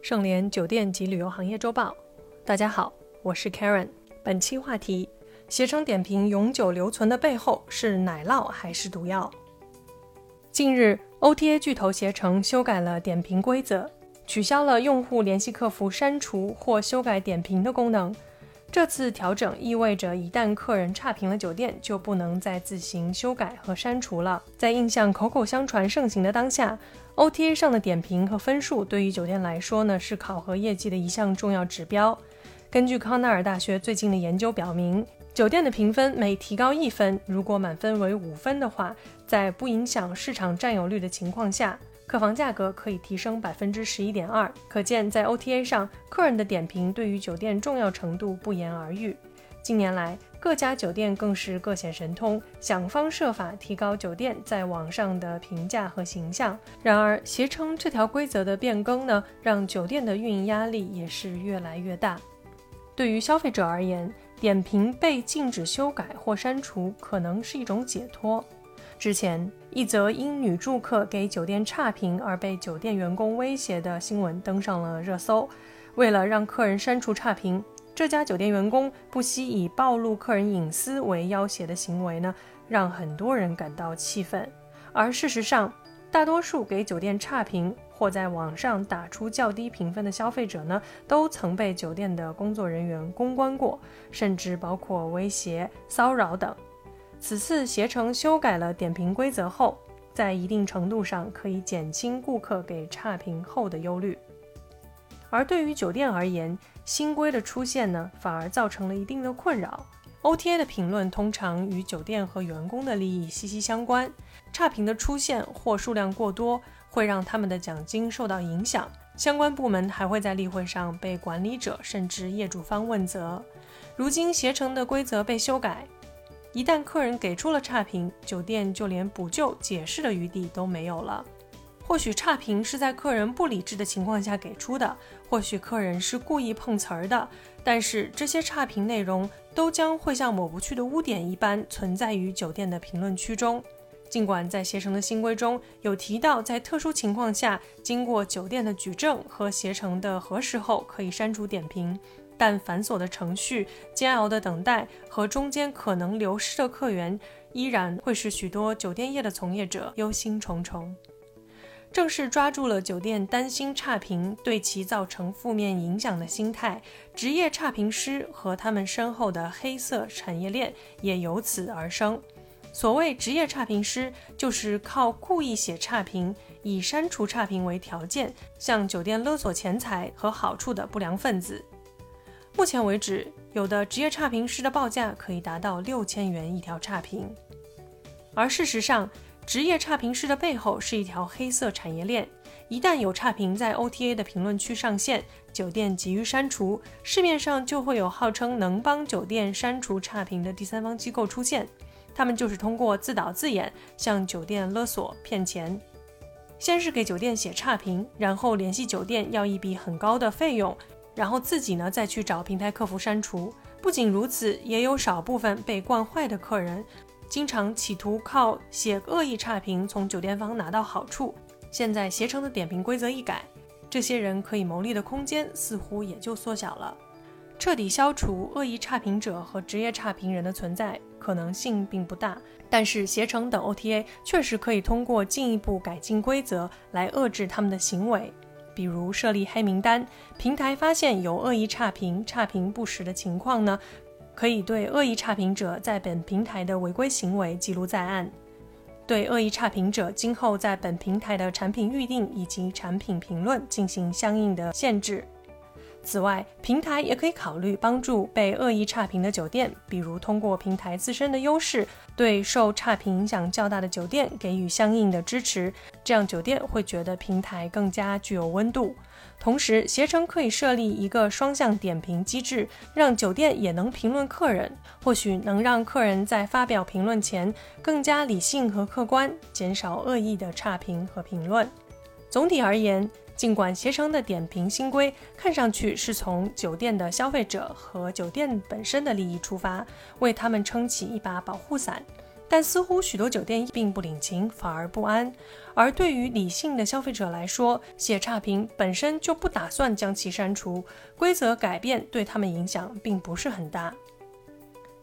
盛联酒店及旅游行业周报，大家好，我是 Karen。本期话题：携程点评永久留存的背后是奶酪还是毒药？近日，OTA 巨头携程修改了点评规则，取消了用户联系客服删除或修改点评的功能。这次调整意味着，一旦客人差评了酒店，就不能再自行修改和删除了。在印象口口相传盛行的当下，OTA 上的点评和分数对于酒店来说呢，是考核业绩的一项重要指标。根据康奈尔大学最近的研究表明，酒店的评分每提高一分，如果满分为五分的话，在不影响市场占有率的情况下。客房价格可以提升百分之十一点二，可见在 OTA 上，客人的点评对于酒店重要程度不言而喻。近年来，各家酒店更是各显神通，想方设法提高酒店在网上的评价和形象。然而，携程这条规则的变更呢，让酒店的运营压力也是越来越大。对于消费者而言，点评被禁止修改或删除，可能是一种解脱。之前，一则因女住客给酒店差评而被酒店员工威胁的新闻登上了热搜。为了让客人删除差评，这家酒店员工不惜以暴露客人隐私为要挟的行为呢，让很多人感到气愤。而事实上，大多数给酒店差评或在网上打出较低评分的消费者呢，都曾被酒店的工作人员公关过，甚至包括威胁、骚扰等。此次携程修改了点评规则后，在一定程度上可以减轻顾客给差评后的忧虑。而对于酒店而言，新规的出现呢，反而造成了一定的困扰。OTA 的评论通常与酒店和员工的利益息息相关，差评的出现或数量过多，会让他们的奖金受到影响。相关部门还会在例会上被管理者甚至业主方问责。如今携程的规则被修改。一旦客人给出了差评，酒店就连补救、解释的余地都没有了。或许差评是在客人不理智的情况下给出的，或许客人是故意碰瓷儿的，但是这些差评内容都将会像抹不去的污点一般存在于酒店的评论区中。尽管在携程的新规中有提到，在特殊情况下，经过酒店的举证和携程的核实后，可以删除点评。但繁琐的程序、煎熬的等待和中间可能流失的客源，依然会使许多酒店业的从业者忧心忡忡。正是抓住了酒店担心差评对其造成负面影响的心态，职业差评师和他们身后的黑色产业链也由此而生。所谓职业差评师，就是靠故意写差评，以删除差评为条件，向酒店勒索钱财和好处的不良分子。目前为止，有的职业差评师的报价可以达到六千元一条差评。而事实上，职业差评师的背后是一条黑色产业链。一旦有差评在 OTA 的评论区上线，酒店急于删除，市面上就会有号称能帮酒店删除差评的第三方机构出现。他们就是通过自导自演向酒店勒索骗钱，先是给酒店写差评，然后联系酒店要一笔很高的费用。然后自己呢再去找平台客服删除。不仅如此，也有少部分被惯坏的客人，经常企图靠写恶意差评从酒店方拿到好处。现在携程的点评规则一改，这些人可以牟利的空间似乎也就缩小了。彻底消除恶意差评者和职业差评人的存在可能性并不大，但是携程等 OTA 确实可以通过进一步改进规则来遏制他们的行为。比如设立黑名单，平台发现有恶意差评、差评不实的情况呢，可以对恶意差评者在本平台的违规行为记录在案，对恶意差评者今后在本平台的产品预定以及产品评论进行相应的限制。此外，平台也可以考虑帮助被恶意差评的酒店，比如通过平台自身的优势，对受差评影响较大的酒店给予相应的支持，这样酒店会觉得平台更加具有温度。同时，携程可以设立一个双向点评机制，让酒店也能评论客人，或许能让客人在发表评论前更加理性和客观，减少恶意的差评和评论。总体而言。尽管携程的点评新规看上去是从酒店的消费者和酒店本身的利益出发，为他们撑起一把保护伞，但似乎许多酒店并不领情，反而不安。而对于理性的消费者来说，写差评本身就不打算将其删除，规则改变对他们影响并不是很大。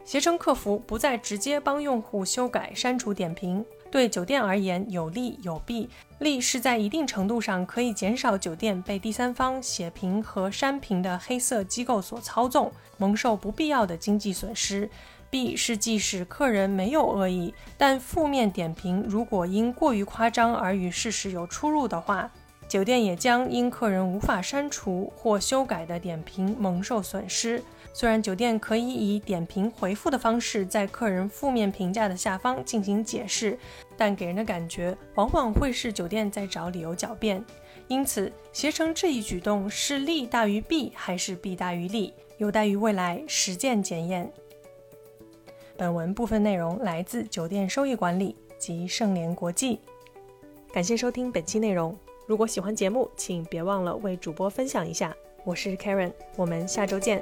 携程客服不再直接帮用户修改、删除点评，对酒店而言有利有弊。利是在一定程度上可以减少酒店被第三方写评和删评的黑色机构所操纵，蒙受不必要的经济损失。弊是即使客人没有恶意，但负面点评如果因过于夸张而与事实有出入的话，酒店也将因客人无法删除或修改的点评蒙受损失。虽然酒店可以以点评回复的方式在客人负面评价的下方进行解释，但给人的感觉往往会是酒店在找理由狡辩。因此，携程这一举动是利大于弊还是弊大于利，有待于未来实践检验。本文部分内容来自酒店收益管理及盛联国际。感谢收听本期内容。如果喜欢节目，请别忘了为主播分享一下。我是 Karen，我们下周见。